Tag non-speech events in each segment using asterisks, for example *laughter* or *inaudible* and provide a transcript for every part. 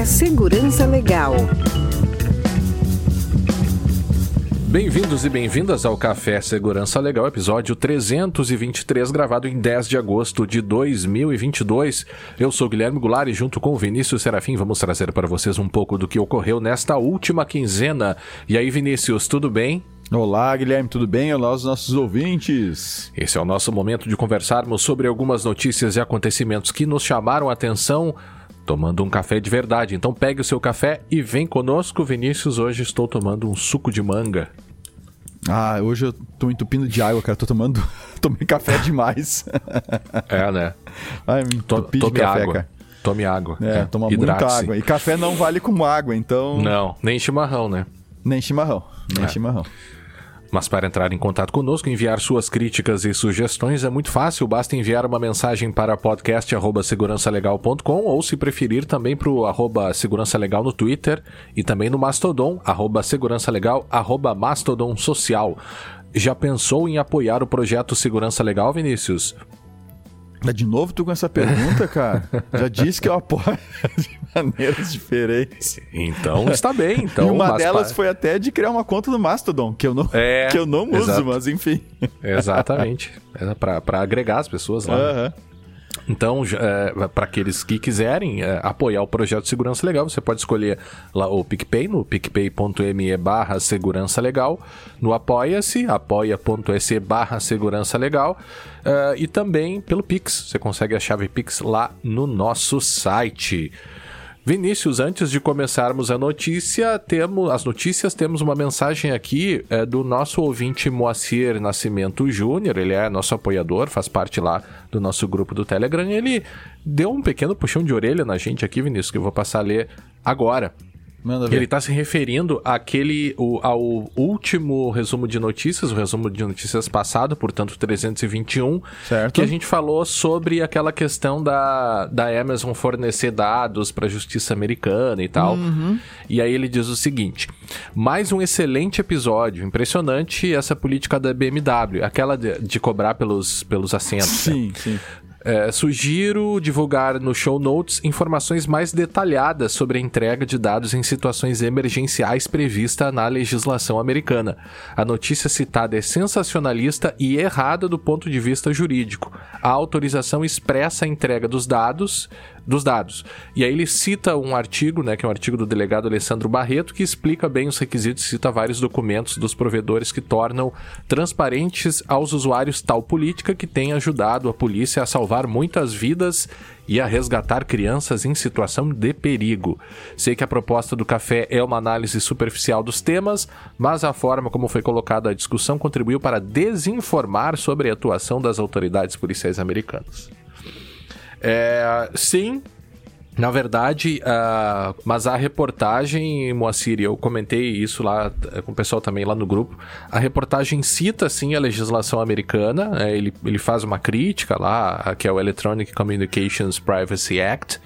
Café Segurança Legal. Bem-vindos e bem-vindas ao Café Segurança Legal, episódio 323, gravado em 10 de agosto de 2022. Eu sou Guilherme Goulart e junto com o Vinícius Serafim vamos trazer para vocês um pouco do que ocorreu nesta última quinzena. E aí, Vinícius, tudo bem? Olá, Guilherme, tudo bem? Olá, os nossos ouvintes. Esse é o nosso momento de conversarmos sobre algumas notícias e acontecimentos que nos chamaram a atenção tomando um café de verdade. Então pegue o seu café e vem conosco, Vinícius. Hoje estou tomando um suco de manga. Ah, hoje eu tô entupindo de água, cara. Tô tomando. *laughs* Tomei café demais. *laughs* é, né? Ai, me entupi de café, água. cara. Tome água. É, É, toma muita água. E café não vale como água, então. Não, nem chimarrão, né? Nem chimarrão. Nem É. chimarrão. Mas para entrar em contato conosco, enviar suas críticas e sugestões é muito fácil. Basta enviar uma mensagem para podcast@segurançalegal.com ou, se preferir, também para o arroba Segurança Legal no Twitter e também no Mastodon, arroba Segurança Legal, arroba Mastodon Social. Já pensou em apoiar o projeto Segurança Legal, Vinícius? Mas de novo tu com essa pergunta, cara? Já disse que eu apoio *laughs* de maneiras diferentes. Então está bem. Então, e uma delas foi até de criar uma conta no Mastodon, que eu não, É, *laughs* que eu não uso, exato. mas enfim. Exatamente. *laughs* É para agregar as pessoas lá. né? Então, para aqueles que quiserem é, apoiar o projeto Segurança Legal, você pode escolher lá o PicPay, no picpay.me barra Segurança Legal, no Apoia-se, apoia.se barra Segurança Legal, é, e também pelo Pix. Você consegue a chave Pix lá no nosso site. Vinícius, antes de começarmos a notícia, temos as notícias, temos uma mensagem aqui é, do nosso ouvinte Moacir Nascimento Júnior, ele é nosso apoiador, faz parte lá do nosso grupo do Telegram, ele deu um pequeno puxão de orelha na gente aqui, Vinícius, que eu vou passar a ler agora. Manda ver. Ele está se referindo àquele, o- ao último resumo de notícias, o resumo de notícias passado, portanto 321, Certo. que a gente falou sobre aquela questão da, da Amazon fornecer dados para a justiça americana e tal. E aí ele diz o seguinte: mais um excelente episódio, impressionante essa política da BMW, aquela de, de cobrar pelos, pelos assentos. né? Sim, sim. É, sugiro divulgar no show notes informações mais detalhadas sobre a entrega de dados em situações emergenciais prevista na legislação americana. A notícia citada é sensacionalista e errada do ponto de vista jurídico. A autorização expressa a entrega dos dados, dos dados. E aí ele cita um artigo, né, que é um artigo do delegado Alessandro Barreto, que explica bem os requisitos, cita vários documentos dos provedores que tornam transparentes aos usuários tal política que tem ajudado a polícia a salvar muitas vidas e a resgatar crianças em situação de perigo. Sei que a proposta do café é uma análise superficial dos temas, mas a forma como foi colocada a discussão contribuiu para desinformar sobre a atuação das autoridades policiais americanas. É, sim, na verdade, ah, mas a reportagem, Moacir, eu comentei isso lá eh, com o pessoal também lá no grupo. A reportagem cita sim a legislação americana, eh, ele, ele faz uma crítica lá, que é o Electronic Communications Privacy Act.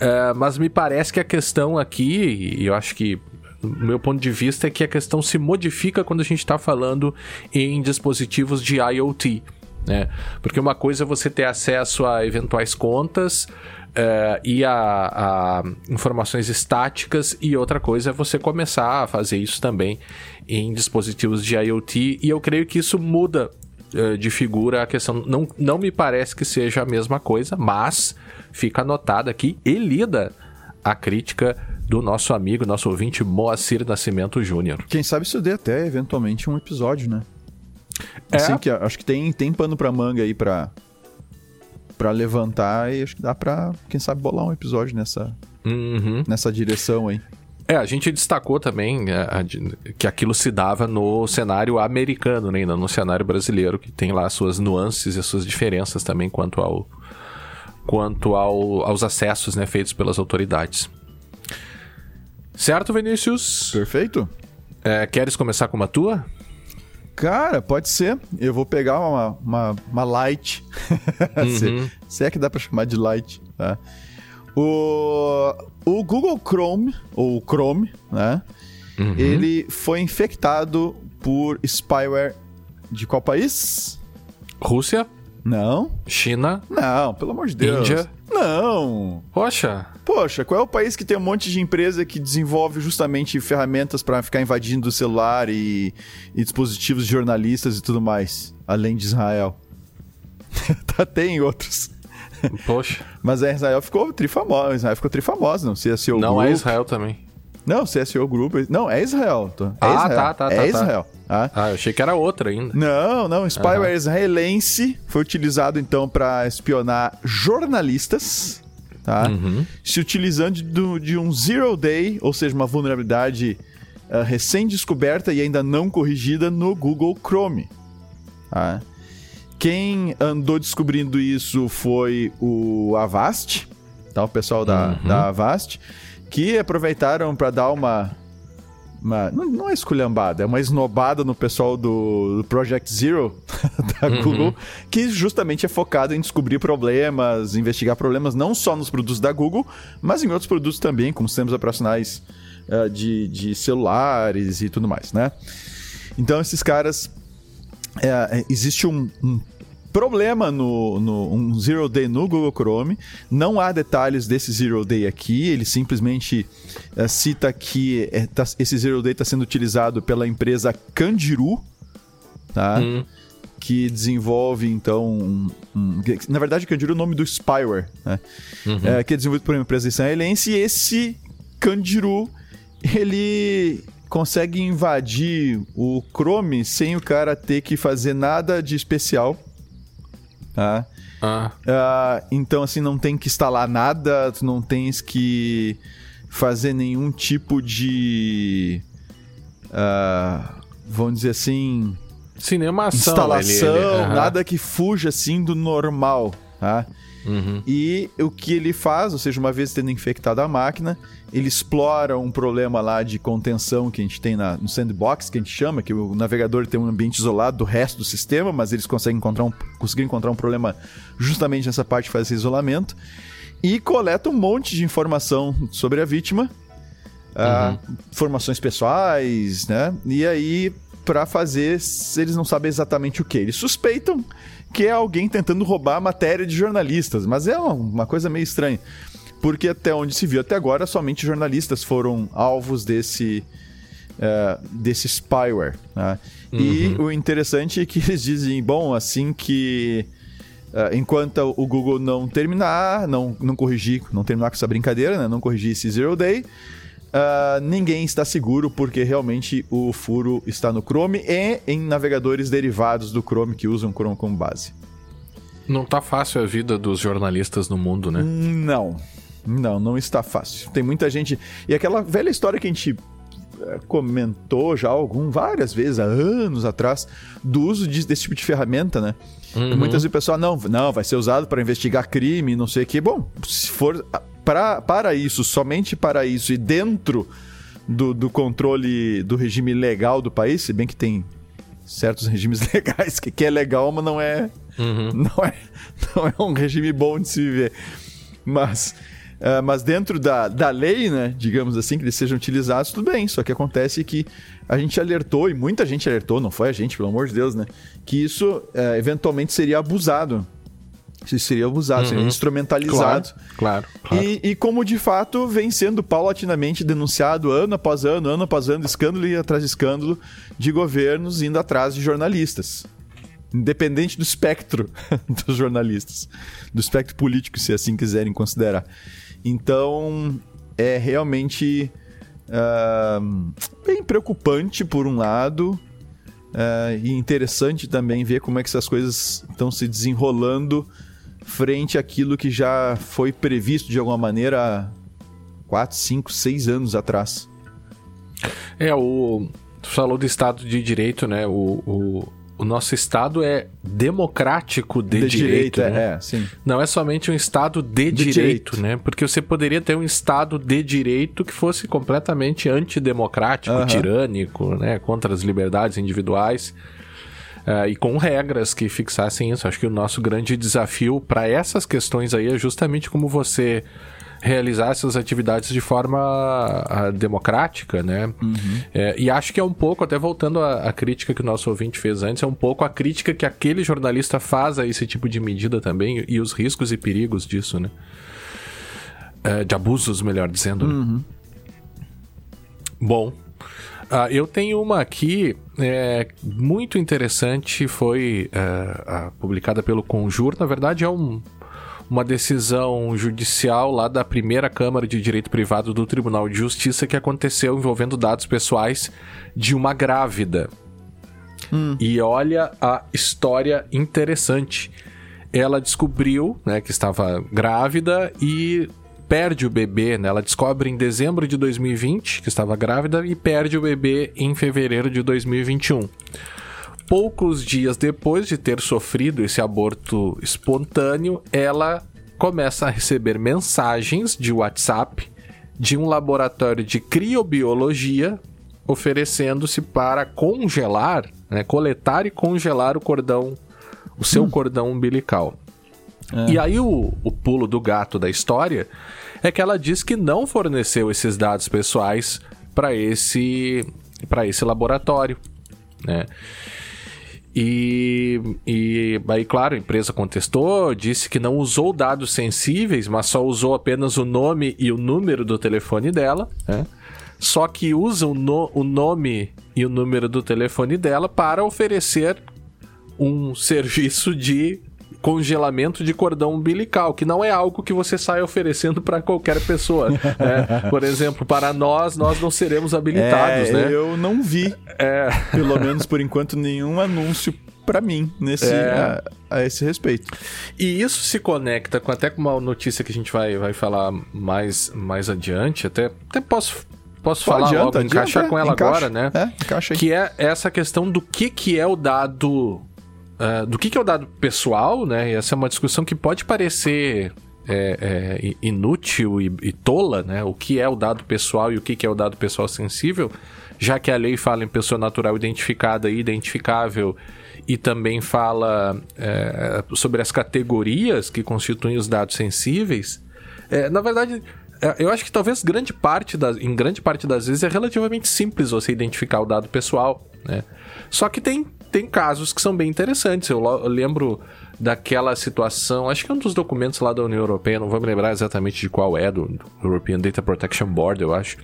Eh, mas me parece que a questão aqui, e eu acho que meu ponto de vista é que a questão se modifica quando a gente está falando em dispositivos de IoT. Né? Porque uma coisa é você ter acesso a eventuais contas eh, e a, a informações estáticas, e outra coisa é você começar a fazer isso também em dispositivos de IoT, e eu creio que isso muda eh, de figura a questão. Não, não me parece que seja a mesma coisa, mas fica anotada aqui e lida a crítica do nosso amigo, nosso ouvinte Moacir Nascimento Júnior. Quem sabe isso dê até eventualmente um episódio, né? É. Assim que acho que tem, tem pano pra manga aí pra, pra levantar e acho que dá pra, quem sabe, bolar um episódio nessa, Uhum. nessa direção aí. É, a gente destacou também é, a de- que aquilo se dava no cenário americano, né, não no cenário brasileiro, que tem lá as suas nuances e as suas diferenças também quanto ao quanto ao, aos acessos né, feitos pelas autoridades. Certo, Vinícius? Perfeito? É, queres começar com uma tua? Cara, pode ser. Eu vou pegar uma, uma, uma light. *laughs* se, se é que dá pra chamar de light, tá? O, o Google Chrome, ou Chrome, né? Ele foi infectado por spyware de qual país? Rússia, Não. China, Não, pelo amor de Deus. Índia. Não, Não! Poxa! Poxa, qual é o país que tem um monte de empresa que desenvolve justamente ferramentas para ficar invadindo o celular e, e dispositivos de jornalistas e tudo mais, além de Israel? *laughs* tá, tem outros. Poxa. Mas a Israel ficou trifamosa. Israel ficou trifamosa, não se Não Group. é Israel também. Não, CSO Group. Não, é Israel. É ah, Israel. tá, tá, é tá. Israel. Tá. Ah, eu achei que era outra ainda. Não, não. Spyware uhum. israelense foi utilizado então para espionar jornalistas, tá? Uhum. Se utilizando de, de, um zero day, ou seja, uma vulnerabilidade uh, recém-descoberta e ainda não corrigida no Google Chrome. Tá? Quem andou descobrindo isso foi o Avast, tá? O pessoal da, uhum. da Avast, que aproveitaram para dar uma, uma não, não, é esculhambada, é uma esnobada no pessoal do, do Project Zero *laughs* da uhum. Google, que justamente é focado em descobrir problemas, investigar problemas não só nos produtos da Google, mas em outros produtos também, como sistemas operacionais uh, de, de celulares e tudo mais, né? Então esses caras é, existe um, um problema no, no, um Zero Day no Google Chrome. Não há detalhes desse Zero Day aqui. Ele simplesmente é, cita que é, tá, esse Zero Day está sendo utilizado pela empresa Candiru, tá? Hum. Que desenvolve, então. Um, um, na verdade, Candiru é o nome do spyware, né? Uhum. É, que é desenvolvido por uma empresa israelense. E esse Candiru, ele consegue invadir o Chrome sem o cara ter que fazer nada de especial. Tá? Ah. Uh, então, assim, não tem que instalar nada, tu não tens que fazer nenhum tipo de. Uh, vamos dizer assim. Cinemação. Instalação, ele, ele, nada que fuja assim do normal. Tá? Uhum. E o que ele faz, ou seja, uma vez tendo infectado a máquina, ele explora um problema lá de contenção que a gente tem na, no sandbox, que a gente chama, que o navegador tem um ambiente isolado do resto do sistema, mas eles conseguem encontrar um, conseguiram encontrar um problema justamente nessa parte de fazer isolamento. E coleta um monte de informação sobre a vítima, uh, uhum. informações pessoais, né? E aí, para fazer, eles não sabem exatamente o que. Eles suspeitam que é alguém tentando roubar a matéria de jornalistas, mas é uma coisa meio estranha. Porque até onde se viu até agora, somente jornalistas foram alvos desse, uh, desse spyware. Né? Uhum. E o interessante é que *laughs* eles dizem, bom, assim que Uh, enquanto o Google não terminar, não, não corrigir, não terminar com essa brincadeira, né? não corrigir esse Zero Day, uh, ninguém está seguro porque realmente o furo está no Chrome e em navegadores derivados do Chrome que usam o Chrome como base. Não tá fácil a vida dos jornalistas no mundo, né? Não. Não, não está fácil. Tem muita gente. E aquela velha história que a gente eh, comentou já algum várias vezes há anos atrás do uso de, desse tipo de ferramenta, né? Uhum. Muitas vezes o pessoal não, não, vai ser usado para investigar crime, não sei o que. Bom, se for pra, para isso, somente para isso e dentro do, do controle do regime legal do país, se bem que tem certos *laughs* regimes legais que, que é legal, mas não é, uhum. não é *laughs* não é um regime bom de se viver. Mas Uh, mas dentro da, da lei, né, digamos assim, que eles sejam utilizados, tudo bem. Só que acontece que a gente alertou, e muita gente alertou, não foi a gente, pelo amor de Deus, né? Que isso uh, eventualmente seria abusado. Isso seria abusado, uhum. seria instrumentalizado. Claro, claro. claro. E, e, como de fato vem sendo paulatinamente denunciado ano após ano, ano após ano, escândalo e atrás de escândalo de governos indo atrás de jornalistas independente do espectro *laughs* dos jornalistas, do espectro político, se assim quiserem considerar. Então, é realmente uh, bem preocupante, por um lado, uh, e interessante também ver como é que essas coisas estão se desenrolando frente àquilo que já foi previsto de alguma maneira há 4, 5, 6 anos atrás. É, o. Tu falou do Estado de Direito, né? O, o, o nosso Estado é democrático de, de direito, direito né? é, sim. Não é somente um Estado de, de direito, direito, né? Porque você poderia ter um Estado de direito que fosse completamente antidemocrático, tirânico, né? Contra as liberdades individuais. Uh, e com regras que fixassem isso. Acho que o nosso grande desafio para essas questões aí é justamente como você realizar essas atividades de forma a, democrática, né? Uhum. É, e acho que é um pouco, até voltando à, à, crítica que o nosso ouvinte fez antes, é um pouco a crítica que aquele jornalista faz a esse tipo de medida também e os riscos e perigos disso, né? É, de abusos, melhor dizendo. Né? Uhum. Bom, Uh, eu tenho uma aqui é, muito interessante, foi uh, uh, publicada pelo Conjur. Na verdade, é um, uma decisão judicial lá da primeira Câmara de Direito Privado do Tribunal de Justiça que aconteceu envolvendo dados pessoais de uma grávida. Hum. E olha a história interessante. Ela descobriu né, que estava grávida e perde o bebê, né? Ela descobre em dezembro de 2020 que estava grávida e perde o bebê em fevereiro de 2021 poucos dias depois de ter sofrido esse aborto espontâneo, ela começa a receber mensagens de WhatsApp de um laboratório de criobiologia oferecendo-se para congelar, né, coletar e congelar o cordão, o seu hum. cordão umbilical. É. E aí o, o pulo do gato da história é que ela diz que não forneceu esses dados pessoais para esse para esse laboratório, né? E, e aí, claro, a empresa contestou, disse que não usou dados sensíveis, mas só usou apenas o nome e o número do telefone dela, né? Só que usa o, no, o nome e o número do telefone dela para oferecer um *laughs* serviço de congelamento de cordão umbilical, que não é algo que você sai oferecendo para qualquer pessoa. né? *laughs* Por exemplo, para nós, nós não seremos habilitados, é, né? Eu não vi, é... pelo menos por enquanto, nenhum anúncio para mim nesse é... a, a, esse respeito. E isso se conecta com até com uma notícia que a gente vai, vai falar mais, mais adiante, até, até posso posso Pô, falar adianta, logo, adianta, encaixar com ela encaixa, agora, né? É, encaixa aí. Que é essa questão do que, que é o dado uh, do que, que é o dado pessoal, né? E essa é uma discussão que pode parecer é, é, inútil e, e, tola, né? O que é o dado pessoal e o que, que é o dado pessoal sensível, já que a lei fala em pessoa natural identificada e identificável e também fala é, sobre as categorias que constituem os dados sensíveis. É, na verdade, é, eu acho que talvez grande parte das, em grande parte das vezes é relativamente simples você identificar o dado pessoal, né? Só que tem tem casos que são bem interessantes. Eu, eu, lembro daquela situação, acho que é um dos documentos lá da União Europeia, não vou me lembrar exatamente de qual é, do, European Data Protection Board, eu acho.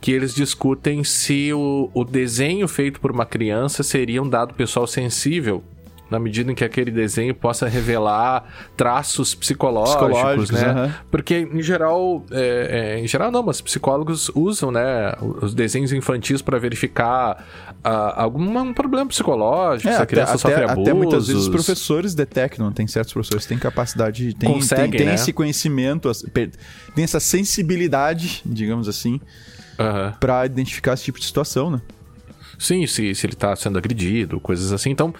Que eles discutem se o, o desenho feito por uma criança seria um dado pessoal sensível na medida em que aquele desenho possa revelar traços psicológicos, psicológicos né? Porque em geral, é, é, em geral não, mas psicólogos usam, né, os desenhos infantis para verificar uh, algum problema psicológico, é, se a criança até, sofre abusos. Até muitas vezes os professores detectam, tem certos professores que têm capacidade, tem, Conseguem, tem, tem né? esse conhecimento, tem essa sensibilidade, digamos assim, uhum. para identificar esse tipo de situação, né? Sim, se, se ele está sendo agredido, coisas assim. Então,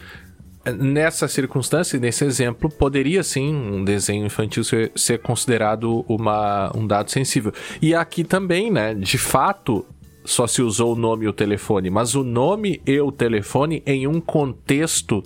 nessa circunstância, nesse exemplo, poderia sim um desenho infantil ser, ser considerado uma, um dado sensível. E aqui também, né, de fato, só se usou o nome e o telefone, mas o nome e o telefone em um contexto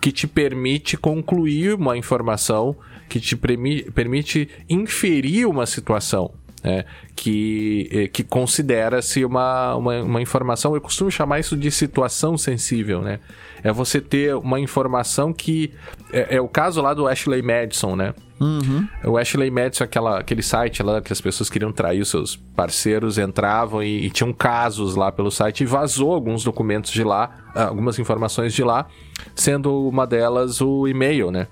que te permite concluir uma informação, que te permite inferir uma situação. Né, que, eh, que considera-se uma, uma, uma, informação, eu costumo chamar isso de situação sensível, né? É você ter uma informação que. É, é o caso lá do Ashley Madison, né? Uhum. O Ashley Madison, aquela, aquele site lá que as pessoas queriam trair os seus parceiros, entravam e, e tinham casos lá pelo site e vazou alguns documentos de lá, algumas informações de lá, sendo uma delas o e-mail, né?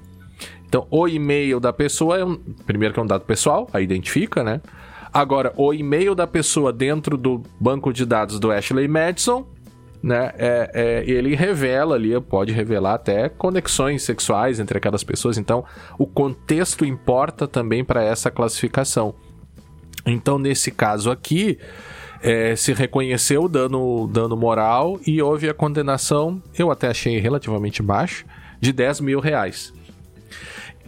Então, o e-mail da pessoa é um. Primeiro que é um dado pessoal, a identifica, né? Agora, o e-mail da pessoa dentro do banco de dados do Ashley Madison né? É, é, ele revela ali, pode revelar até conexões sexuais entre aquelas pessoas. Então, o contexto importa também para essa classificação. Então, nesse caso aqui, é, se reconheceu o dano, dano moral e houve a condenação, eu até achei relativamente baixo, de 10 mil reais.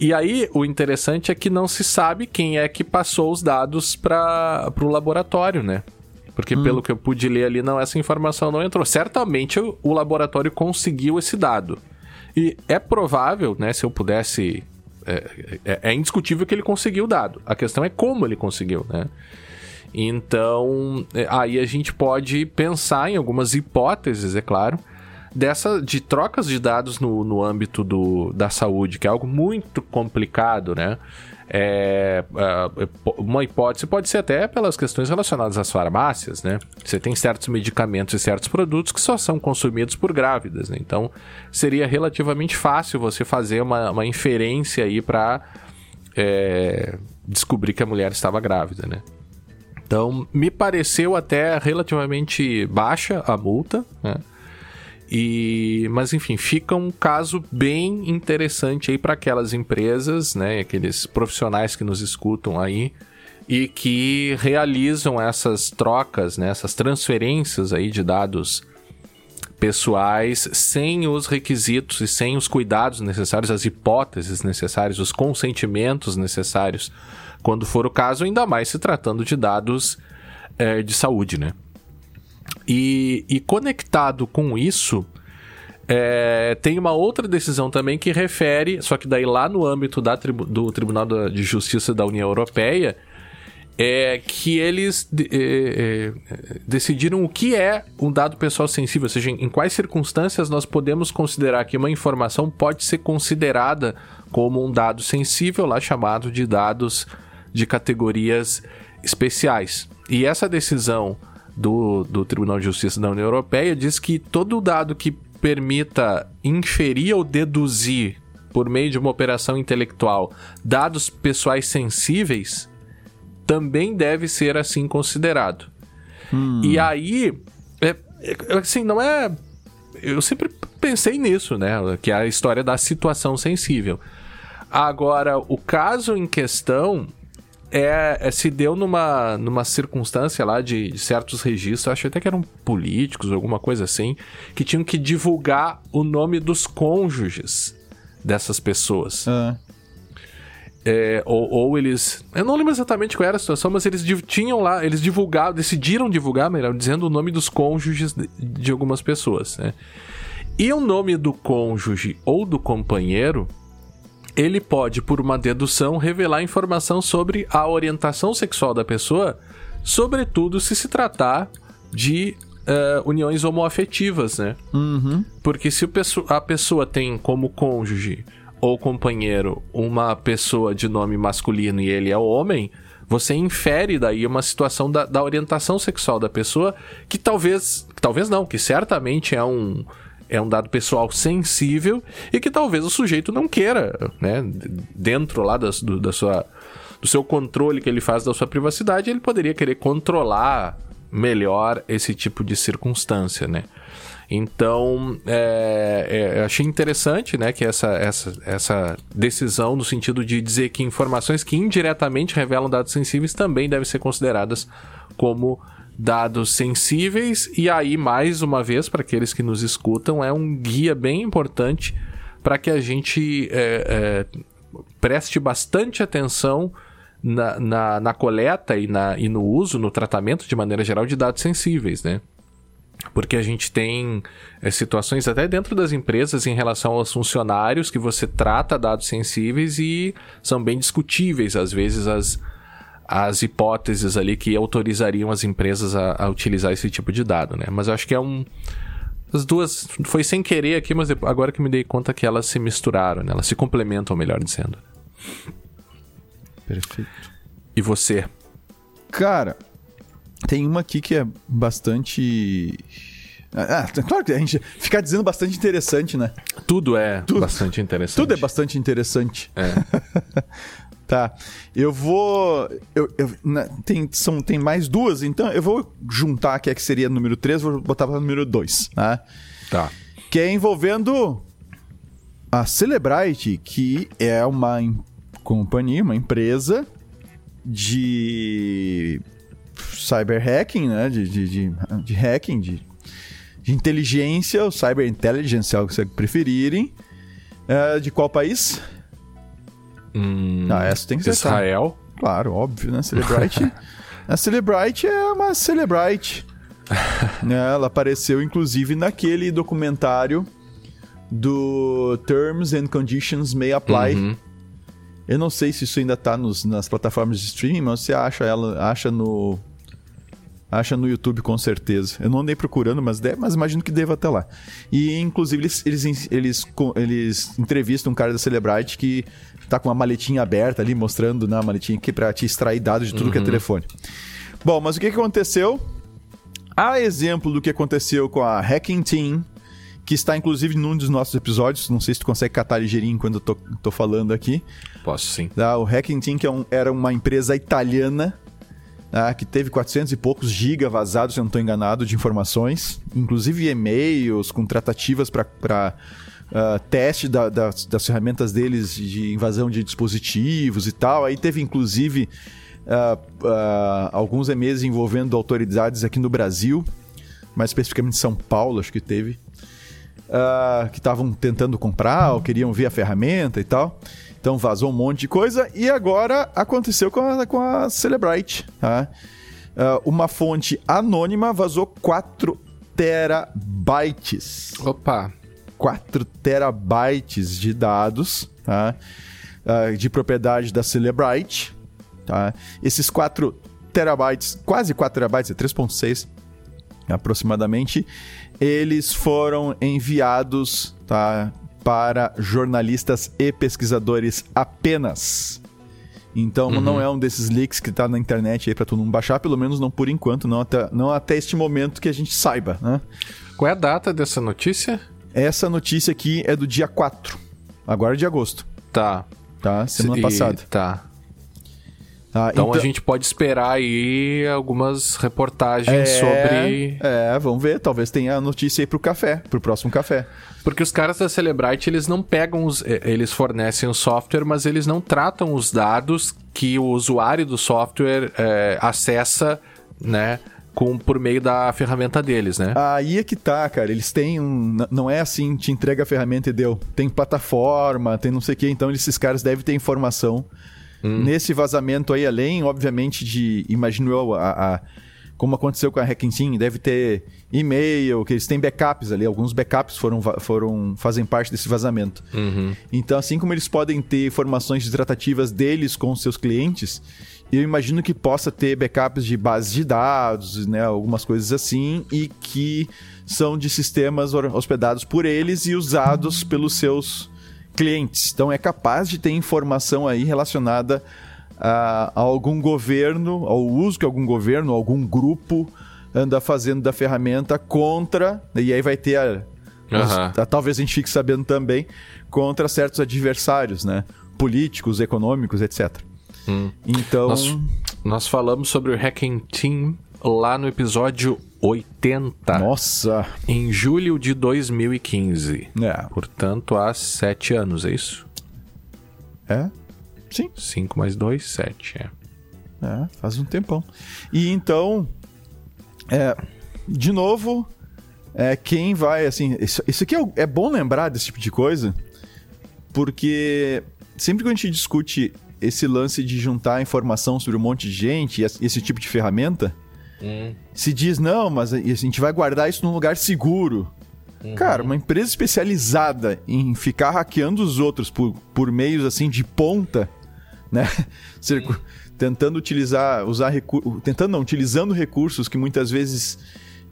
E aí, o interessante é que não se sabe quem é que passou os dados para o laboratório, né? Porque hum. pelo que eu pude ler ali, não, essa informação não entrou. Certamente o, laboratório conseguiu esse dado. E é provável, né, se eu pudesse É, é, é, indiscutível que ele conseguiu o dado. A questão é como ele conseguiu, né? Então, é, aí a gente pode pensar em algumas hipóteses, é claro, dessa de trocas de dados no, no âmbito do, da saúde, que é algo muito complicado, né? É, é, uma hipótese pode ser até pelas questões relacionadas às farmácias, né? Você tem certos medicamentos e certos produtos que só são consumidos por grávidas, né? Então seria relativamente fácil você fazer uma, uma inferência aí para é, descobrir que a mulher estava grávida, né? Então me pareceu até relativamente baixa a multa, né? E, mas enfim, fica um caso bem interessante aí para aquelas empresas, né, aqueles profissionais que nos escutam aí e que realizam essas trocas, né, essas transferências aí de dados pessoais sem os requisitos e sem os cuidados necessários, as hipóteses necessárias, os consentimentos necessários, quando for o caso, ainda mais se tratando de dados é, de saúde, né? E, e conectado com isso, é, tem uma outra decisão também que refere, só que daí lá no âmbito da, do Tribunal de Justiça da União Europeia, é que eles é, é, decidiram o que é um dado pessoal sensível, ou seja, em quais circunstâncias nós podemos considerar que uma informação pode ser considerada como um dado sensível, lá chamado de dados de categorias especiais. E essa decisão do, do Tribunal de Justiça da União Europeia diz que todo dado que permita inferir ou deduzir, por meio de uma operação intelectual, dados pessoais sensíveis, também deve ser assim considerado. Hum. E aí, é, é, assim, não é. Eu sempre pensei nisso, né? Que é a história da situação sensível. Agora, o caso em questão é, é, se deu numa, numa circunstância lá de, de, certos registros, acho até que eram políticos, alguma coisa assim, que tinham que divulgar o nome dos cônjuges dessas pessoas. Ah. É, ou, ou, eles. Eu não lembro exatamente qual era a situação, mas eles tinham lá, eles divulgaram, decidiram divulgar, melhor dizendo, o nome dos cônjuges de, de algumas pessoas, né? E o nome do cônjuge ou do companheiro ele pode, por uma dedução, revelar informação sobre a orientação sexual da pessoa, sobretudo se se tratar de uh, uniões homoafetivas, né? Uhum. Porque se a pessoa tem como cônjuge ou companheiro uma pessoa de nome masculino e ele é homem, você infere daí uma situação da, da orientação sexual da pessoa que talvez, talvez não, que certamente é um é um dado pessoal sensível e que talvez o sujeito não queira, né? Dentro lá das, do, da sua, do seu controle que ele faz da sua privacidade, ele poderia querer controlar melhor esse tipo de circunstância, né? Então, é, é, achei interessante né, que essa, essa, essa decisão, no sentido de dizer que informações que indiretamente revelam dados sensíveis também devem ser consideradas como dados sensíveis, e aí, mais uma vez, para aqueles que nos escutam, é um guia bem importante para que a gente é, é, preste bastante atenção na, na, na, coleta e, na, e no uso, no tratamento de maneira geral de dados sensíveis, né? Porque a gente tem é, situações até dentro das empresas em relação aos funcionários que você trata dados sensíveis e são bem discutíveis, às vezes, as, as hipóteses ali que autorizariam as empresas a, a, utilizar esse tipo de dado, né? Mas eu acho que é um. As duas. Foi sem querer aqui, mas agora que me dei conta que elas se misturaram, né? Elas se complementam, melhor dizendo. Perfeito. E você? Cara, tem uma aqui que é bastante. Ah, claro que a gente ficar dizendo bastante interessante, né? Tudo é tudo, bastante interessante. Tudo é bastante interessante. É. *laughs* Tá. Eu vou. Eu, eu, né, tem, são, tem mais duas, então eu vou juntar aqui a que seria número 3, vou botar para número 2. Né? Tá. Que é envolvendo a Celebrite, que é uma companhia, uma empresa de cyber hacking, né? De, de, de, de hacking, de, de inteligência, o cyber intelligence, é o que vocês preferirem. É, de qual país? Hum, ah, essa tem que ser. Israel? Claro, óbvio, né? Celebrite. *laughs* a Celebrite é uma Celebrite. *laughs* né? Ela apareceu, inclusive, naquele documentário do Terms and Conditions May Apply. Uhum. Eu não sei se isso ainda tá nos, nas plataformas de streaming, mas você acha ela, acha no. Acha no YouTube com certeza. Eu não andei procurando, mas, deve, mas imagino que deva até lá. E inclusive eles, eles, eles, eles entrevistam um cara da Celebrite que tá com uma maletinha aberta ali, mostrando na né, maletinha aqui pra te extrair dados de tudo uhum. que é uhum. telefone. Bom, mas o que, aconteceu? A exemplo do que aconteceu com a Hacking Team, que está inclusive num dos nossos episódios. Não sei se tu consegue catar ligeirinho quando eu tô, tô falando aqui. Posso sim. Tá, o Hacking Team, que é um, era uma empresa italiana tá, que teve 400 e poucos giga vazados, se eu não estou enganado, de informações, inclusive e-mails com tratativas para uh, teste da, das, das ferramentas deles de invasão de dispositivos e tal. Aí teve inclusive uh, uh, alguns e-mails envolvendo autoridades aqui no Brasil, mais especificamente São Paulo, acho que teve, uh, que estavam tentando comprar ou queriam ver a ferramenta e tal. Então vazou um monte de coisa e agora aconteceu com a, com a Celebrite. Tá? uma fonte anônima vazou 4 terabytes. Opa! 4 terabytes de dados tá? de propriedade da Celebrite. Tá? Esses 4 terabytes, quase 4 terabytes, é 3.6 aproximadamente, eles foram enviados tá, para jornalistas e pesquisadores apenas. Então uhum. não é um desses leaks que está na internet aí para todo mundo baixar, pelo menos não por enquanto, não até, não até este momento que a gente saiba. Né? Qual é a data dessa notícia? Essa notícia aqui é do dia 4, agora de agosto. Tá. Tá, semana e, passada. Tá. Ah, então, então, a gente pode esperar aí algumas reportagens é, sobre. É, vamos ver. Talvez tenha notícia aí pro café, pro próximo café. Porque os caras da Celebrite, eles não pegam os. Eles fornecem o software, mas eles não tratam os dados que o usuário do software é, acessa, né? Com, por meio da ferramenta deles, né? Aí é que tá, cara. Eles têm um. Não é assim, te entrega a ferramenta e deu. Tem plataforma, tem não sei o quê. Então esses caras devem ter informação Hum. Nesse vazamento aí, além, obviamente, de, imagino eu, a, a como aconteceu com a Hacking deve ter e-mail, que eles têm backups ali, alguns backups foram, foram fazem parte desse vazamento. Uhum. Então, assim como eles podem ter informações tratativas deles com seus clientes, eu imagino que possa ter backups de bases de dados, né, algumas coisas assim, e que são de sistemas hospedados por eles e usados pelos seus clientes. Então é capaz de ter informação aí relacionada a, a algum governo, ao uso que algum governo, algum grupo anda fazendo da ferramenta contra, e aí vai ter a, uhum. talvez a gente fique sabendo também, contra certos adversários, né? Políticos, econômicos, etc. Hum. Então. Nós, nós falamos sobre o Hacking Team lá no episódio 80. Nossa! Em julho de 2015. É. Portanto, há sete anos, é isso? É? Sim. 5 mais 2, 7, é. É, faz um tempão. E então, é, de novo, é, quem vai, assim, isso, isso aqui é, é bom lembrar desse tipo de coisa, porque sempre que a gente discute esse lance de juntar informação sobre um monte de gente, esse tipo de ferramenta, Hum. Se diz, não, mas a gente vai guardar isso num lugar seguro. Uhum. Cara, uma empresa especializada em ficar hackeando os outros por, por meios assim de ponta, *laughs* né? Uhum. tentando utilizar, usar recursos, tentando não, utilizando recursos que muitas vezes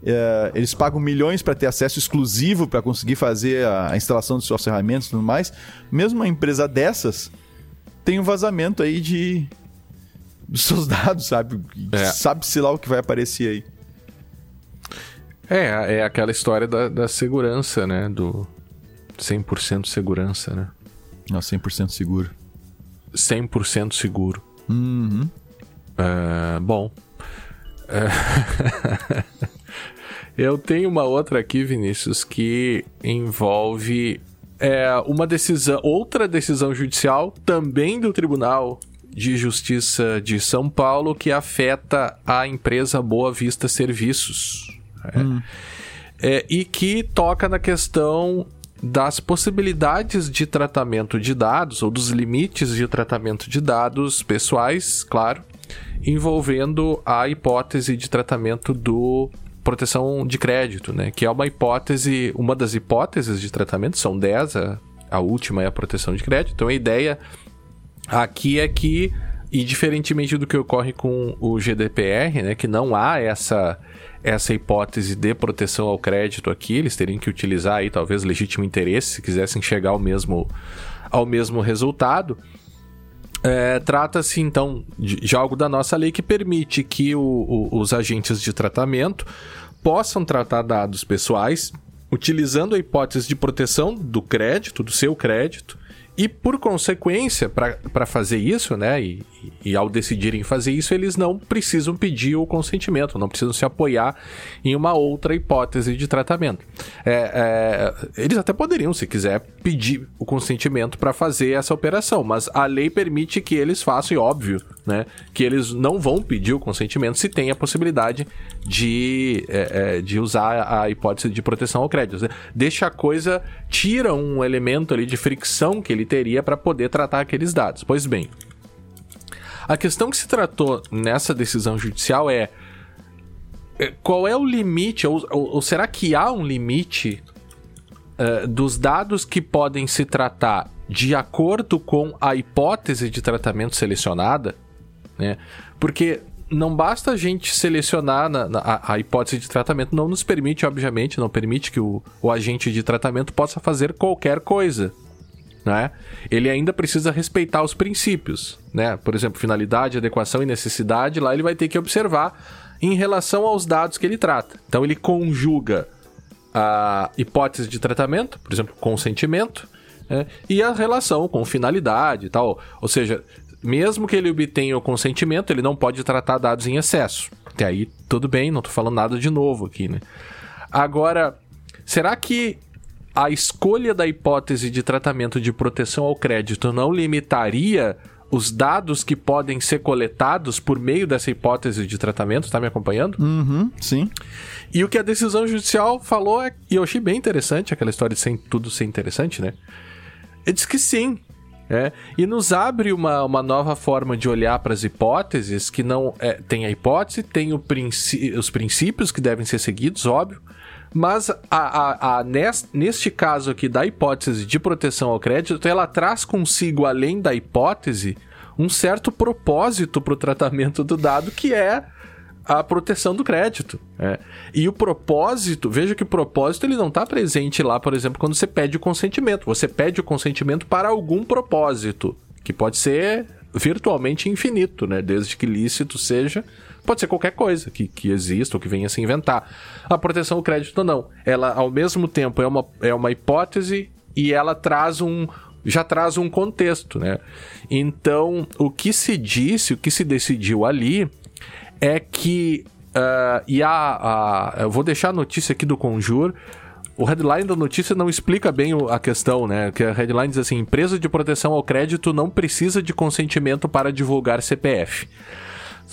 é, eles pagam milhões para ter acesso exclusivo para conseguir fazer a, a, instalação de suas ferramentas e tudo mais. Mesmo uma empresa dessas tem um vazamento aí de, dos seus *laughs* dados, sabe? É. Sabe-se lá o que vai aparecer aí. É, é aquela história da, da segurança, né? Do 100% segurança, né? Não, 100% seguro. 100% seguro. Uhum. É, bom. É... *laughs* Eu tenho uma outra aqui, Vinícius, que envolve é, uma decisão, outra decisão judicial, também do Tribunal de Justiça de São Paulo que afeta a empresa Boa Vista Serviços. Né? Hum. É, e que toca na questão das possibilidades de tratamento de dados, ou dos limites de tratamento de dados pessoais, claro, envolvendo a hipótese de tratamento do proteção de crédito, né? Que é uma hipótese, uma das hipóteses de tratamento, são 10, a, a última é a proteção de crédito. Então a ideia aqui é que, e diferentemente do que ocorre com o GDPR, né, que não há essa essa hipótese de proteção ao crédito aqui, eles teriam que utilizar aí talvez legítimo interesse se quisessem chegar ao mesmo, ao mesmo resultado. É, Trata-se então de, algo da nossa lei que permite que o, o, os agentes de tratamento possam tratar dados pessoais utilizando a hipótese de proteção do crédito, do seu crédito, e por consequência, para fazer isso, né, e, e, ao decidirem fazer isso, eles não precisam pedir o consentimento, não precisam se apoiar em uma outra hipótese de tratamento. É, é, eles até poderiam, se quiser, pedir o consentimento para fazer essa operação, mas a lei permite que eles façam, e óbvio, né, que eles não vão pedir o consentimento se tem a possibilidade de, é, é de usar a hipótese de proteção ao crédito. Deixa a coisa, tira um elemento ali de fricção que ele teria para poder tratar aqueles dados. Pois bem, a questão que se tratou nessa decisão judicial é, é qual é o limite, ou, ou, ou será que há um limite uh, dos dados que podem se tratar de acordo com a hipótese de tratamento selecionada? Né? Porque não basta a gente selecionar na, na, a, a, hipótese de tratamento, não nos permite, obviamente, não permite que o, o agente de tratamento possa fazer qualquer coisa né? Ele ainda precisa respeitar os princípios, né? Por exemplo, finalidade, adequação e necessidade, lá ele vai ter que observar em relação aos dados que ele trata. Então ele conjuga a hipótese de tratamento, por exemplo, consentimento, né? e a relação com finalidade e tal. Ou seja, mesmo que ele obtenha o consentimento, ele não pode tratar dados em excesso. Até aí, tudo bem, não estou falando nada de novo aqui, né? Agora, será que a escolha da hipótese de tratamento de proteção ao crédito não limitaria os dados que podem ser coletados por meio dessa hipótese de tratamento, está me acompanhando? Uhum, sim. E o que a decisão judicial falou, é, e eu achei bem interessante, aquela história de sem, tudo ser interessante, né? Ele diz que sim. É, e nos abre uma, uma nova forma de olhar para as hipóteses, que não é, tem a hipótese, tem os princípios que devem ser seguidos, óbvio, mas a, a, a nest, neste caso aqui da hipótese de proteção ao crédito, ela traz consigo, além da hipótese, um certo propósito para o tratamento do dado, que é a proteção do crédito. É. E o propósito, veja que o propósito ele não está presente lá, por exemplo, quando você pede o consentimento. Você pede o consentimento para algum propósito, que pode ser virtualmente infinito, né? Desde que lícito seja Pode ser qualquer coisa que, que exista ou que venha se inventar. A proteção do crédito não. Ela, ao mesmo tempo, é uma, é uma hipótese e ela traz um, já traz um contexto, né? Então, o que se disse, o que se decidiu ali é que. Uh, e a, a, Eu vou deixar a notícia aqui do Conjur. O headline da notícia não explica bem a questão, né? Que a headline diz assim: empresa de proteção ao crédito não precisa de consentimento para divulgar CPF.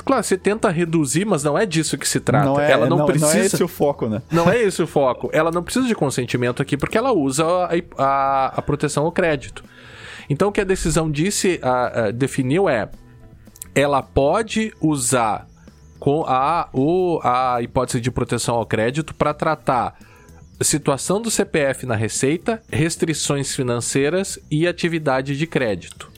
Claro, você tenta reduzir, mas não é disso que se trata. Não é, ela não, não precisa. Não é esse o foco, né? *laughs* Não é esse o foco. Ela não precisa de consentimento aqui porque ela usa a, a, a proteção ao crédito. Então, o que a decisão disse, a, a, definiu é: ela pode usar com a, o, a hipótese de proteção ao crédito para tratar situação do CPF na receita, restrições financeiras e atividade de crédito.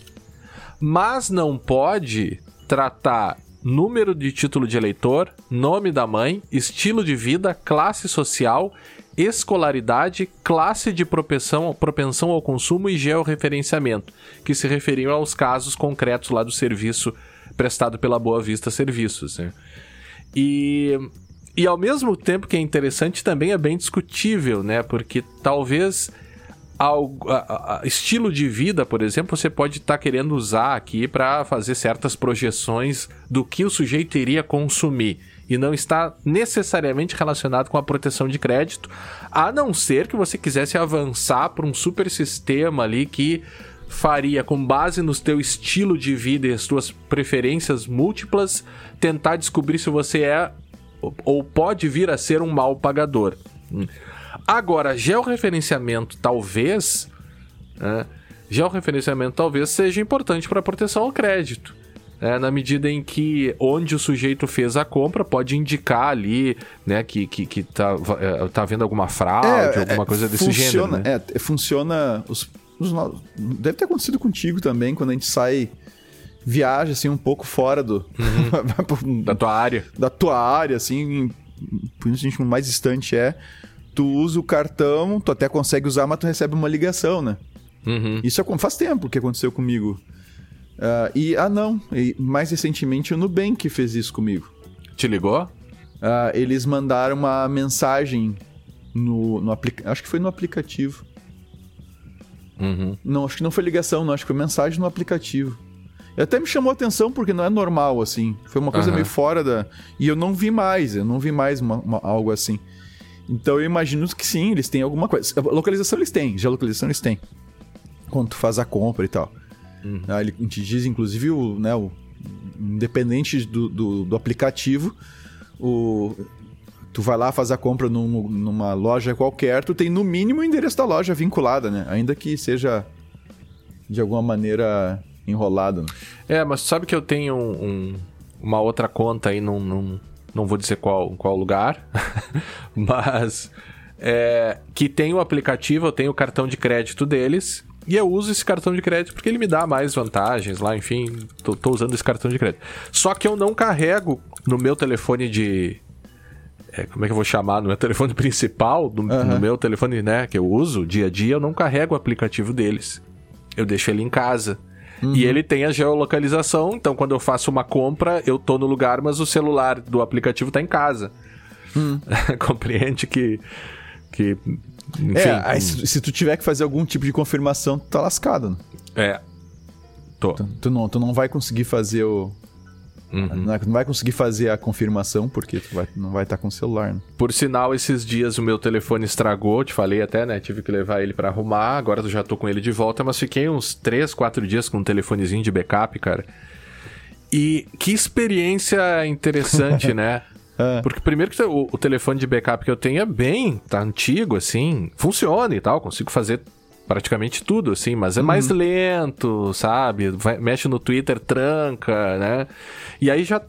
Mas não pode tratar número de título de eleitor, nome da mãe, estilo de vida, classe social, escolaridade, classe de propensão, propensão ao consumo e georreferenciamento, que se referiam aos casos concretos lá do serviço prestado pela Boa Vista Serviços. Né? E, e ao mesmo tempo que é interessante, também é bem discutível, né? Porque talvez ao, a, a, estilo de vida, por exemplo, você pode estar tá querendo usar aqui para fazer certas projeções do que o sujeito iria consumir e não está necessariamente relacionado com a proteção de crédito, a não ser que você quisesse avançar para um super sistema ali que faria com base no teu estilo de vida e as tuas preferências múltiplas tentar descobrir se você é ou pode vir a ser um mal pagador. Agora, georreferenciamento talvez. Né, georreferenciamento talvez seja importante para proteção ao crédito. É, na medida em que onde o sujeito fez a compra pode indicar ali, né, que, que, que tá, é, tá vendo alguma fraude, é, alguma coisa desse funciona, gênero. Né? É, funciona. Os, os, deve ter acontecido contigo também, quando a gente sai viaja assim um pouco fora do uhum. *laughs* da tua área, da tua área, assim, por isso a gente mais distante é, tu usa o cartão, tu até consegue usar, mas tu recebe uma ligação, né? Uhum. Isso é, faz tempo que aconteceu comigo. Uh, e, ah não, e mais recentemente o Nubank fez isso comigo. Te ligou? Uh, eles mandaram uma mensagem no, no aplicativo. Acho que foi no aplicativo. Uhum. Não, acho que não foi ligação, não. Acho que foi mensagem no aplicativo. E até me chamou a atenção porque não é normal, assim. Foi uma coisa uhum. meio fora da. E eu não vi mais, eu não vi mais uma, uma, algo assim. Então eu imagino que sim, eles têm alguma coisa. A localização eles têm, geolocalização eles têm. Quando tu faz a compra e tal. Uhum. Ah, ele te diz, inclusive, o, né, o, independente do, do, do aplicativo, o, tu vai lá fazer a compra num, numa loja qualquer, tu tem no mínimo o endereço da loja vinculada, né? Ainda que seja de alguma maneira enrolado. Né? É, mas sabe que eu tenho um, um, uma outra conta aí num, num, não vou dizer qual, qual lugar, *laughs* mas é, que tem o aplicativo, eu tenho o cartão de crédito deles e eu uso esse cartão de crédito porque ele me dá mais vantagens lá, enfim, tô, tô usando esse cartão de crédito. Só que eu não carrego no meu telefone de, é, como é que eu vou chamar? No meu *laughs* telefone principal, no, uhum. no, meu telefone, né, que eu uso dia a dia, eu não carrego o aplicativo deles. Eu deixo ele em casa. Uhum. E ele tem a geolocalização, então quando eu faço uma compra, eu tô no lugar, mas o celular do aplicativo tá em casa. Uhum. *laughs* Compreende que. que enfim, é, aí, se, se, tu tiver que fazer algum tipo de confirmação, tu tá lascado. Né? É. Tô. Tu, tu, não, tu não vai conseguir fazer o, Uhum. Não vai conseguir fazer a confirmação porque tu vai, não vai estar tá com o celular. Né? Por sinal, esses dias o meu telefone estragou, te falei até, né? Tive que levar ele para arrumar, agora eu já tô com ele de volta, mas fiquei uns 3, 4 dias com um telefonezinho de backup, cara. E que experiência interessante, *laughs* né? É. Porque primeiro que o, o, telefone de backup que eu tenho é bem, tá antigo, assim, funciona e tal, consigo fazer praticamente tudo, assim, mas é uhum. mais lento, sabe? Vai, mexe no Twitter, tranca, né? E aí já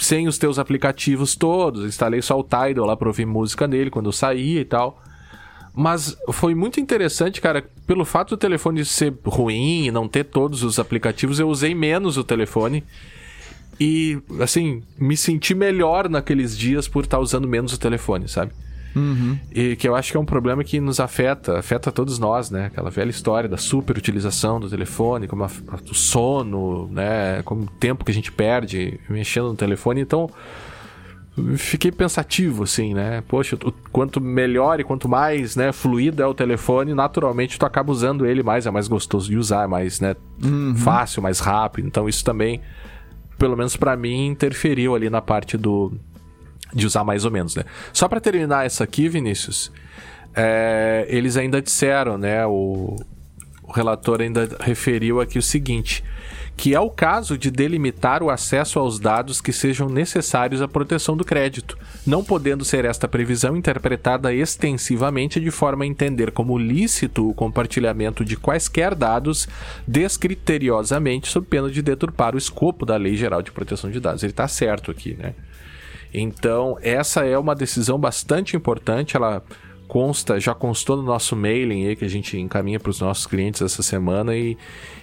sem os teus aplicativos todos, instalei só o Tidal lá pra ouvir música nele quando eu saía e tal. Mas foi muito interessante, cara, pelo fato do telefone ser ruim e não ter todos os aplicativos, eu usei menos o telefone. E, assim, me senti melhor naqueles dias por estar usando menos o telefone, sabe? Uhum. E que eu acho que é um problema que nos afeta, afeta todos nós, né? Aquela velha história da superutilização do telefone, como a, o sono, né? Como o tempo que a gente perde mexendo no telefone. Então, fiquei pensativo, assim, né? Poxa, o, quanto melhor e quanto mais né, fluido é o telefone, naturalmente tu acaba usando ele mais, é mais gostoso de usar, é mais né, uhum. fácil, mais rápido. Então, isso também, pelo menos para mim, interferiu ali na parte do de usar mais ou menos, né? Só para terminar essa aqui, Vinícius, é, eles ainda disseram, né? O, o relator ainda referiu aqui o seguinte que é o caso de delimitar o acesso aos dados que sejam necessários à proteção do crédito, não podendo ser esta previsão interpretada extensivamente de forma a entender como lícito o compartilhamento de quaisquer dados descriteriosamente sob pena de deturpar o escopo da Lei Geral de Proteção de Dados. Ele está certo aqui, né? Então, essa é uma decisão bastante importante, ela consta, já constou no nosso mailing aí que a gente encaminha para os nossos clientes essa semana e,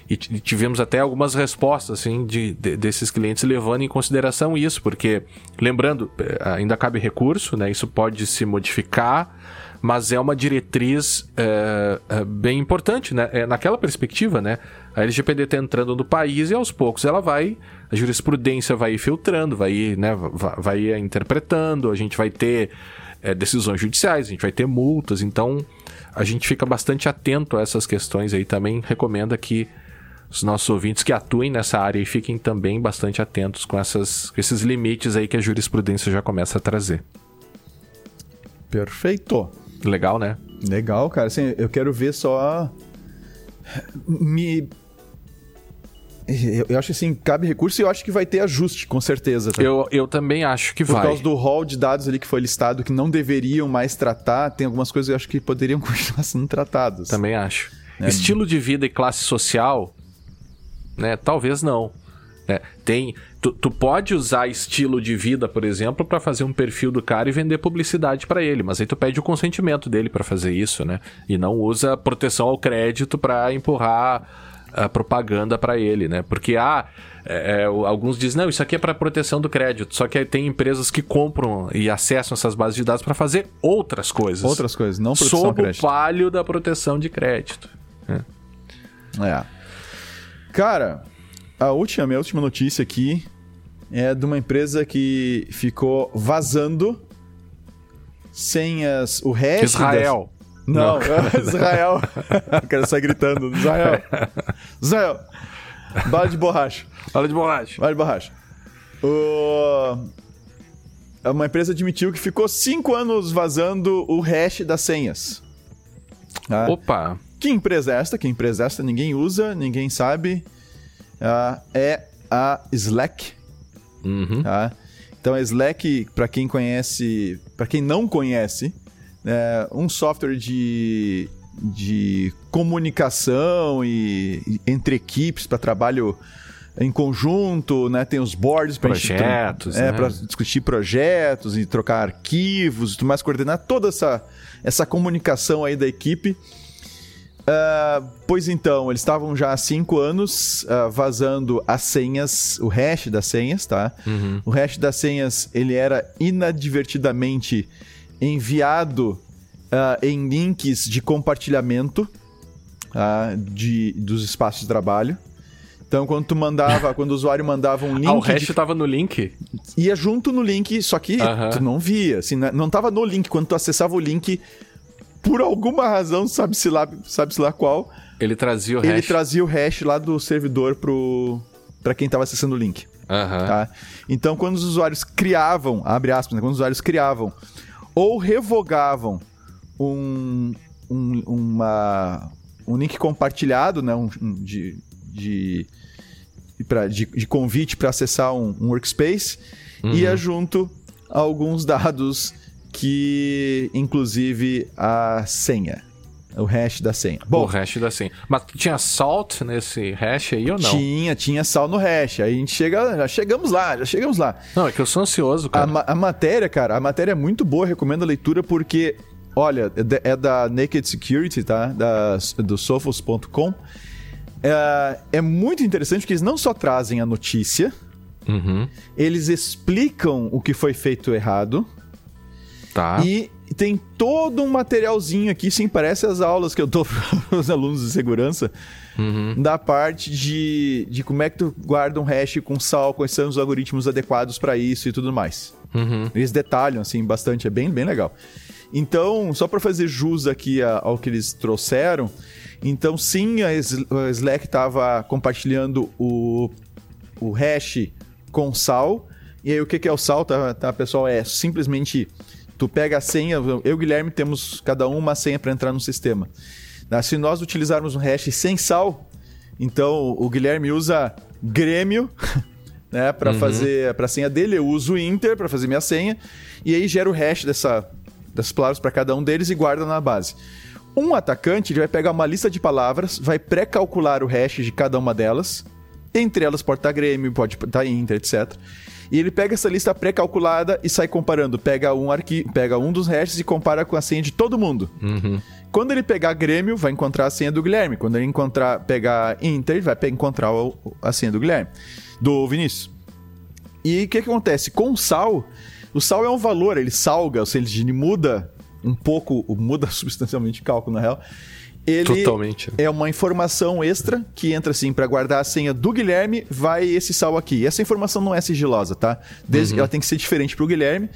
e, tivemos até algumas respostas assim de, de, desses clientes levando em consideração isso, porque lembrando, eh, ainda cabe recurso, né? Isso pode se modificar, mas é uma diretriz é, é, bem importante, né? É, naquela perspectiva, né? A LGPD está entrando no país e aos poucos ela vai a jurisprudência vai ir filtrando, vai ir, né, vai, vai interpretando, a gente vai ter é, decisões judiciais, a gente vai ter multas, então a gente fica bastante atento a essas questões aí também recomenda que os nossos ouvintes que atuem nessa área e fiquem também bastante atentos com, essas, com esses limites aí que a jurisprudência já começa a trazer. Perfeito. Legal, né? Legal, cara. Assim, eu quero ver só me eu, eu acho assim, cabe recurso e eu acho que vai ter ajuste, com certeza. Tá? Eu, eu também acho que Por vai. Por causa do hall de dados ali que foi listado que não deveriam mais tratar, tem algumas coisas que eu acho que poderiam *laughs* continuar sendo tratadas. Também acho. É. Estilo de vida e classe social, né? Talvez não. É, tem, tu, tu, pode usar estilo de vida, por exemplo, para fazer um perfil do cara e vender publicidade para ele, mas aí tu pede o consentimento dele para fazer isso, né? E não usa proteção ao crédito para empurrar a propaganda para ele, né? Porque ah, é, é alguns dizem, não, isso aqui é para proteção do crédito. Só que tem empresas que compram e acessam essas bases de dados para fazer outras coisas. Outras coisas, não proteção sob crédito. o palio da proteção de crédito. É. é. Cara, a última, minha última notícia aqui é de uma empresa que ficou vazando senhas, o hash Israel. Não, Não. *laughs* Israel. o cara sai gritando. Israel. Israel. Bala de borracha. Bala de borracha. Bala de borracha. O... Uma empresa admitiu que ficou cinco anos vazando o hash das senhas. Ah. Opa! Que empresa é esta? Que empresa é esta? Ninguém usa, ninguém sabe. Ah, é a Slack. Uhum. Tá? Então a Slack, para quem conhece, para quem não conhece, é um software de, de comunicação e, e entre equipes para trabalho em conjunto, né? Tem os boards para projetos, é, né? para discutir projetos e trocar arquivos e tudo mais, coordenar toda essa essa comunicação aí da equipe. Uh, pois então, eles estavam já há cinco anos uh, vazando as senhas, o hash das senhas, tá? Uhum. O hash das senhas, ele era inadvertidamente enviado uh, em links de compartilhamento de, dos espaços de trabalho. Então, quando tu mandava, quando o usuário mandava um link. *laughs* Ah, o hash estava de... no link? Ia junto no link, só que uhum. tu não via. Assim, né? não estava no link. Quando tu acessava o link, por alguma razão, sabe-se lá, sabe-se lá qual. Ele trazia o hash. Ele trazia o hash lá do servidor pro para quem estava acessando o link. Uhum. Tá? Então, quando os usuários criavam, abre aspas, né? quando os usuários criavam ou revogavam um, um, uma, um link compartilhado, né? Um, de, de, pra, de, de convite para acessar um, um workspace, uhum. ia junto alguns dados que inclusive a senha. O hash da senha. Bom, o hash da senha. Mas tinha salt nesse hash aí ou não? Tinha, tinha salt no hash. Aí a gente chega, já chegamos lá, já chegamos lá. Não, é que eu sou ansioso, cara. A, a matéria, cara, a matéria é muito boa, recomendo a leitura porque, olha, é, é da Naked Security, tá? Da, do Sophos.com. É, é muito interessante porque eles não só trazem a notícia, uhum. eles explicam o que foi feito errado Tá. E tem todo um materialzinho aqui, sim, parece as aulas que eu dou *laughs* para os alunos de segurança, uhum. da parte de, de como é que tu guarda um hash com sal, quais são os algoritmos adequados para isso e tudo mais. Uhum. Eles detalham, assim, bastante, é bem, bem legal. Então, só para fazer jus aqui ao que eles trouxeram, então sim, a Slack estava compartilhando o, o hash com sal, e aí o que, que é o sal, tá, tá pessoal? É simplesmente Tu pega a senha, eu e o Guilherme temos cada um uma senha para entrar no sistema. Né, se nós utilizarmos um hash sem sal, então o Guilherme usa Grêmio, *laughs* né, para uhum. fazer para a senha dele, eu uso Inter para fazer minha senha e aí gera o hash dessa das palavras para cada um deles e guarda na base. Um atacante ele vai pegar uma lista de palavras, vai pré-calcular o hash de cada uma delas. Entre elas pode estar Grêmio, pode estar Inter, etc. E ele pega essa lista pré-calculada e sai comparando. Pega um arquivo, pega um dos hashes e compara com a senha de todo mundo. Uhum. Quando ele pegar Grêmio, vai encontrar a senha do Guilherme. Quando ele encontrar, pegar Inter, vai encontrar a senha do Guilherme. Do Vinícius. E o que, que acontece? Com o sal, o sal é um valor, ele salga, ou seja, ele muda um pouco, muda *laughs* substancialmente o cálculo, na real ele Totalmente. é uma informação extra que entra assim para guardar a senha do Guilherme, vai esse sal aqui. Essa informação não é sigilosa, tá? Desde uhum. ela tem que ser diferente pro Guilherme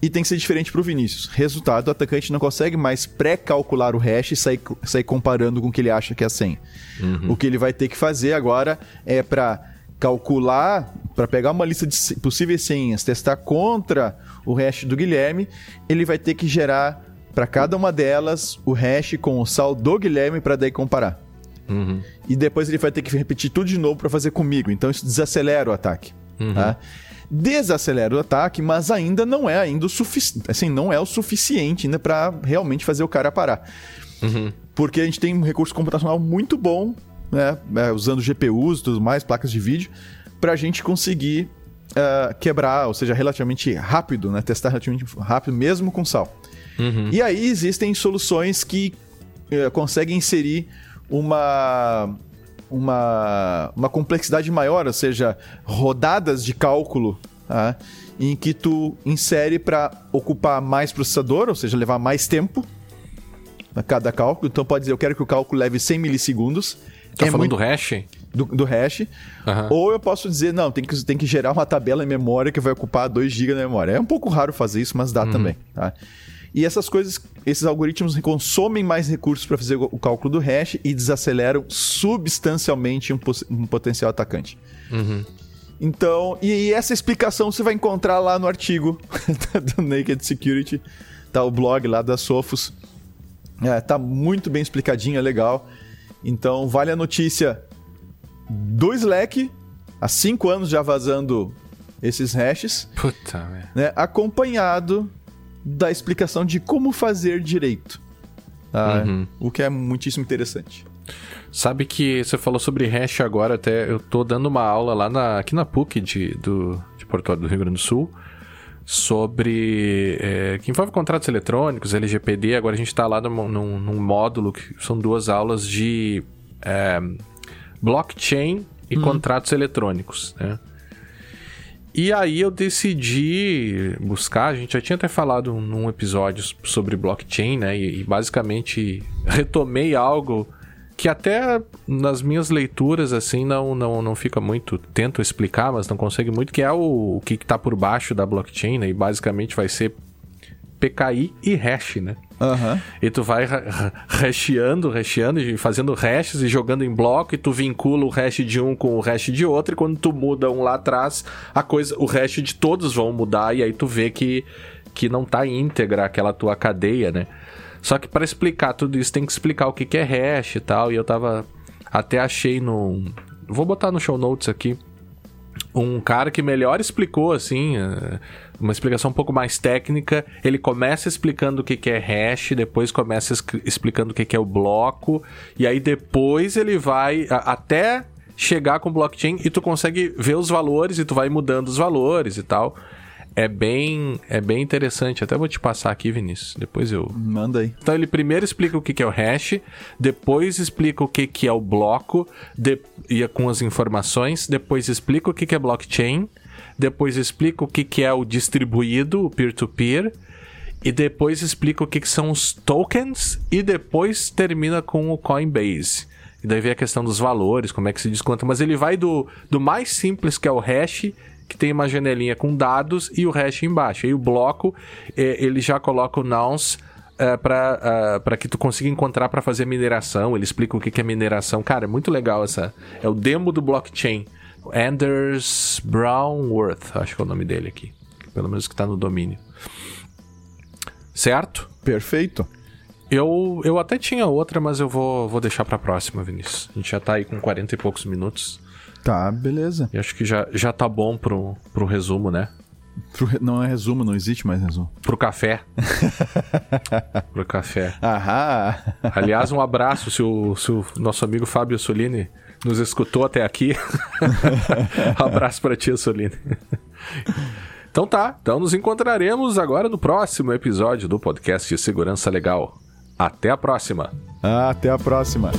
e tem que ser diferente pro Vinícius. Resultado, o atacante não consegue mais pré-calcular o hash e sair, sair comparando com o que ele acha que é a senha. Uhum. O que ele vai ter que fazer agora é para calcular, para pegar uma lista de possíveis senhas, testar contra o hash do Guilherme, ele vai ter que gerar para cada uma delas o hash com o sal do Guilherme para daí comparar. Uhum. E depois ele vai ter que repetir tudo de novo para fazer comigo. Então isso desacelera o ataque. Uhum. Tá? Desacelera o ataque, mas ainda não é ainda o suficiente. Assim, não é o suficiente ainda para realmente fazer o cara parar. Uhum. Porque a gente tem um recurso computacional muito bom, né? É, usando GPUs e tudo mais, placas de vídeo, para a gente conseguir uh, quebrar, ou seja, relativamente rápido, né? Testar relativamente rápido, mesmo com sal. Uhum. E aí existem soluções que uh, conseguem inserir uma uma, uma complexidade maior, ou seja, rodadas de cálculo tá? em que tu insere para ocupar mais processador, ou seja, levar mais tempo a cada cálculo. Então pode dizer, eu quero que o cálculo leve 100 milissegundos. Tá é falando muito... do hash? Do, do hash. Uhum. Ou eu posso dizer, não, tem que, tem que gerar uma tabela em memória que vai ocupar 2 GB na memória. É um pouco raro fazer isso, mas dá uhum. também. Tá? E essas coisas, esses algoritmos consomem mais recursos para fazer o cálculo do hash e desaceleram substancialmente um, um potencial atacante. Uhum. Então, e essa explicação você vai encontrar lá no artigo *laughs* do Naked Security, tá o blog lá da Sophos. É, tá muito bem explicadinho, é legal. Então, vale a notícia do Slack, há cinco anos já vazando esses hashes. Puta, né, acompanhado da explicação de como fazer direito. Tá? Uhum. O que é muitíssimo interessante. Sabe que você falou sobre hash agora, até eu tô dando uma aula lá na, aqui na PUC de, do, de Porto do Rio Grande do Sul sobre é, que envolve contratos eletrônicos, LGPD. Agora a gente está lá num, num, num, módulo que são duas aulas de é, blockchain e uhum. contratos eletrônicos, né? E aí eu decidi buscar, a gente já tinha até falado num episódio sobre blockchain, né? E, e basicamente retomei algo que até nas minhas leituras, assim, não, não, não fica muito. Tento explicar, mas não consegue muito, que é o, o que está por baixo da blockchain, né? E basicamente vai ser PKI e hash, né? Uhum. E tu vai hasheando, hasheando, fazendo hashes e jogando em bloco, e tu vincula o hash de um com o hash de outro, e quando tu muda um lá atrás, a coisa, o hash de todos vão mudar, e aí tu vê que, que não tá íntegra aquela tua cadeia, né? Só que para explicar tudo isso, tem que explicar o que, que é hash e tal, e eu tava. Até achei no. Vou botar no show notes aqui. Um cara que melhor explicou, assim. Uh, uma explicação um pouco mais técnica. Ele começa explicando o que, é hash, depois começa explicando o que, é o bloco, e aí depois ele vai até chegar com o blockchain e tu consegue ver os valores e tu vai mudando os valores e tal. É bem, é bem interessante. Até vou te passar aqui, Vinícius. Depois eu. Manda aí. Então ele primeiro explica o que, que é o hash, depois explica o que, que é o bloco, de... e com as informações, depois explica o que, que é blockchain, depois explica o que, que é o distribuído, o peer-to-peer, e depois explica o que, que são os tokens, e depois termina com o Coinbase. E daí vem a questão dos valores, como é que se desconta. Mas ele vai do, do mais simples, que é o hash, que tem uma janelinha com dados, e o hash embaixo. E o bloco, é, ele já coloca o nouns é, para uh, que tu consiga encontrar para fazer mineração. Ele explica o que, que é mineração. Cara, é muito legal essa. É o demo do blockchain. Anders Brownworth, acho que é o nome dele aqui. Pelo menos que está no domínio. Certo? Perfeito. Eu, eu até tinha outra, mas eu vou, vou deixar pra próxima, Vinícius. A gente já tá aí com 40 e poucos minutos. Tá, beleza. E acho que já, já tá bom pro, pro resumo, né? Pro, não é resumo, não existe mais resumo. Pro café. *laughs* pro café. Aham. Aliás, um abraço se o, se o nosso amigo Fábio Solini nos escutou até aqui. *laughs* Abraço para ti, Soline. Então tá, então nos encontraremos agora no próximo episódio do podcast de Segurança Legal. Até a próxima. Até a próxima.